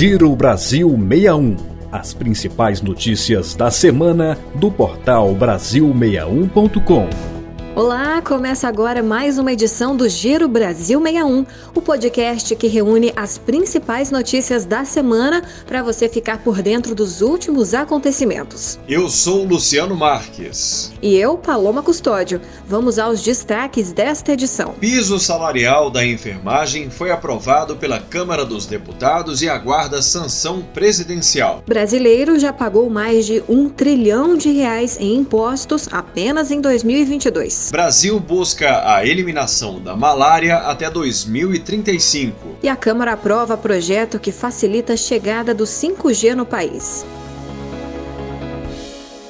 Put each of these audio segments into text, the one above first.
Giro Brasil 61. As principais notícias da semana do portal Brasil61.com. Olá, começa agora mais uma edição do Giro Brasil 61, o podcast que reúne as principais notícias da semana para você ficar por dentro dos últimos acontecimentos. Eu sou Luciano Marques. E eu, Paloma Custódio. Vamos aos destaques desta edição. Piso salarial da enfermagem foi aprovado pela Câmara dos Deputados e aguarda sanção presidencial. Brasileiro já pagou mais de um trilhão de reais em impostos apenas em 2022. Brasil busca a eliminação da malária até 2035. E a Câmara aprova projeto que facilita a chegada do 5G no país.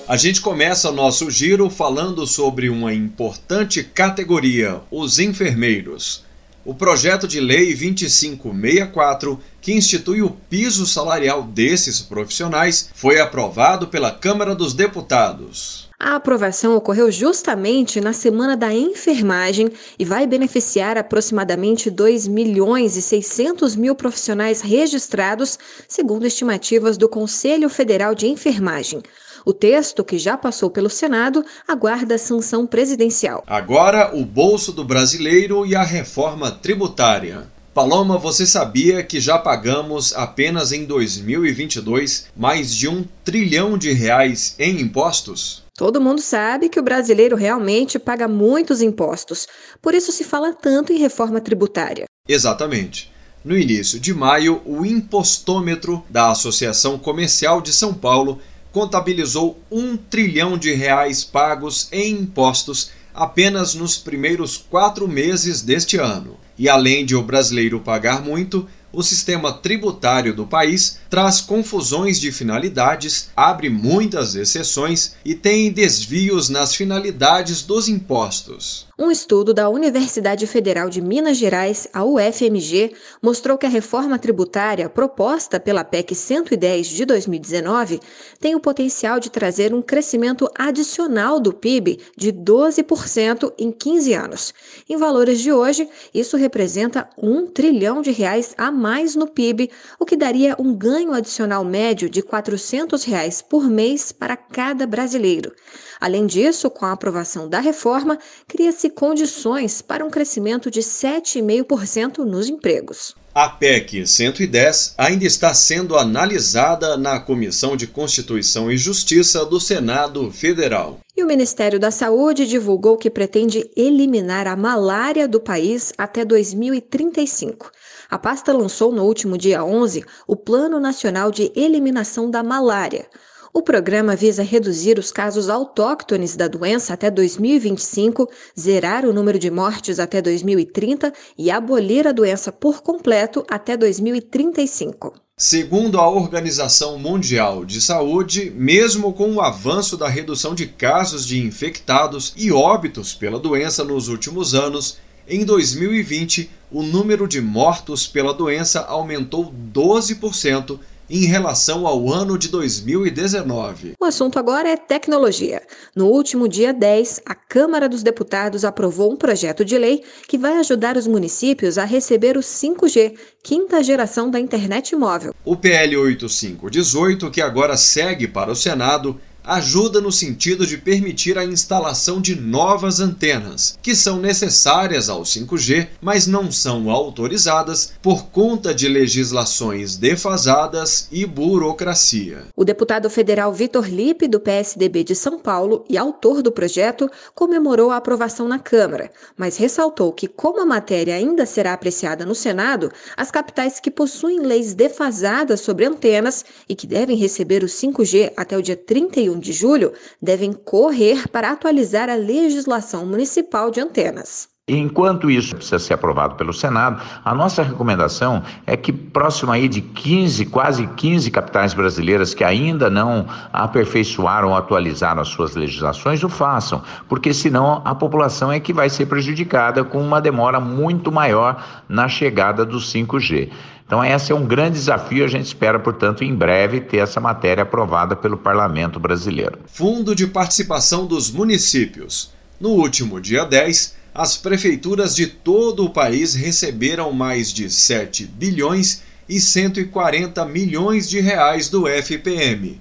A gente começa nosso giro falando sobre uma importante categoria, os enfermeiros. O projeto de lei 2564, que institui o piso salarial desses profissionais, foi aprovado pela Câmara dos Deputados. A aprovação ocorreu justamente na Semana da Enfermagem e vai beneficiar aproximadamente 2 milhões e 600 mil profissionais registrados, segundo estimativas do Conselho Federal de Enfermagem. O texto, que já passou pelo Senado, aguarda sanção presidencial. Agora, o bolso do brasileiro e a reforma tributária. Paloma, você sabia que já pagamos apenas em 2022 mais de um trilhão de reais em impostos? Todo mundo sabe que o brasileiro realmente paga muitos impostos, por isso se fala tanto em reforma tributária. Exatamente. No início de maio, o impostômetro da Associação Comercial de São Paulo contabilizou um trilhão de reais pagos em impostos apenas nos primeiros quatro meses deste ano. E além de o brasileiro pagar muito, o sistema tributário do país traz confusões de finalidades, abre muitas exceções e tem desvios nas finalidades dos impostos. Um estudo da Universidade Federal de Minas Gerais, a UFMG, mostrou que a reforma tributária proposta pela PEC 110 de 2019 tem o potencial de trazer um crescimento adicional do PIB de 12% em 15 anos. Em valores de hoje, isso representa um trilhão de reais a mais no PIB, o que daria um ganho adicional médio de 400 reais por mês para cada brasileiro. Além disso, com a aprovação da reforma, cria-se condições para um crescimento de 7,5% nos empregos. A PEC 110 ainda está sendo analisada na Comissão de Constituição e Justiça do Senado Federal. E o Ministério da Saúde divulgou que pretende eliminar a malária do país até 2035. A pasta lançou no último dia 11 o Plano Nacional de Eliminação da Malária. O programa visa reduzir os casos autóctones da doença até 2025, zerar o número de mortes até 2030 e abolir a doença por completo até 2035. Segundo a Organização Mundial de Saúde, mesmo com o avanço da redução de casos de infectados e óbitos pela doença nos últimos anos, em 2020 o número de mortos pela doença aumentou 12% em relação ao ano de 2019. O assunto agora é tecnologia. No último dia 10, a Câmara dos Deputados aprovou um projeto de lei que vai ajudar os municípios a receber o 5G, quinta geração da internet móvel. O PL 8518, que agora segue para o Senado, ajuda no sentido de permitir a instalação de novas antenas, que são necessárias ao 5G, mas não são autorizadas por conta de legislações defasadas e burocracia. O deputado federal Vitor Lipe, do PSDB de São Paulo e autor do projeto, comemorou a aprovação na Câmara, mas ressaltou que, como a matéria ainda será apreciada no Senado, as capitais que possuem leis defasadas sobre antenas e que devem receber o 5G até o dia 31 31 de julho devem correr para atualizar a legislação municipal de antenas. Enquanto isso precisa ser aprovado pelo Senado, a nossa recomendação é que próximo aí de 15, quase 15 capitais brasileiras que ainda não aperfeiçoaram ou atualizaram as suas legislações o façam, porque senão a população é que vai ser prejudicada com uma demora muito maior na chegada do 5G. Então, esse é um grande desafio. A gente espera, portanto, em breve ter essa matéria aprovada pelo Parlamento brasileiro. Fundo de Participação dos Municípios. No último dia 10, as prefeituras de todo o país receberam mais de 7 bilhões e 140 milhões de reais do FPM.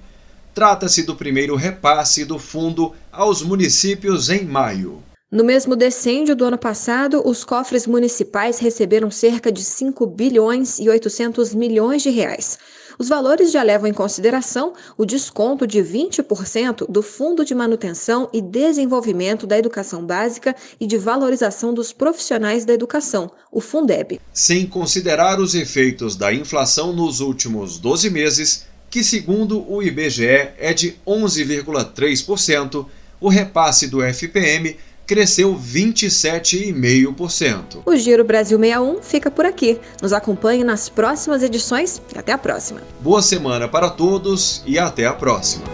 Trata-se do primeiro repasse do fundo aos municípios em maio. No mesmo decêndio do ano passado, os cofres municipais receberam cerca de 5 bilhões e 800 milhões de reais. Os valores já levam em consideração o desconto de 20% do Fundo de Manutenção e Desenvolvimento da Educação Básica e de Valorização dos Profissionais da Educação, o Fundeb. Sem considerar os efeitos da inflação nos últimos 12 meses, que segundo o IBGE é de 11,3%, o repasse do FPM cresceu 27,5%. O Giro Brasil 61 fica por aqui. Nos acompanhe nas próximas edições e até a próxima. Boa semana para todos e até a próxima.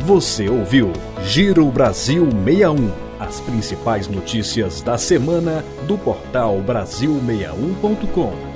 Você ouviu Giro Brasil 61. As principais notícias da semana do portal Brasil61.com.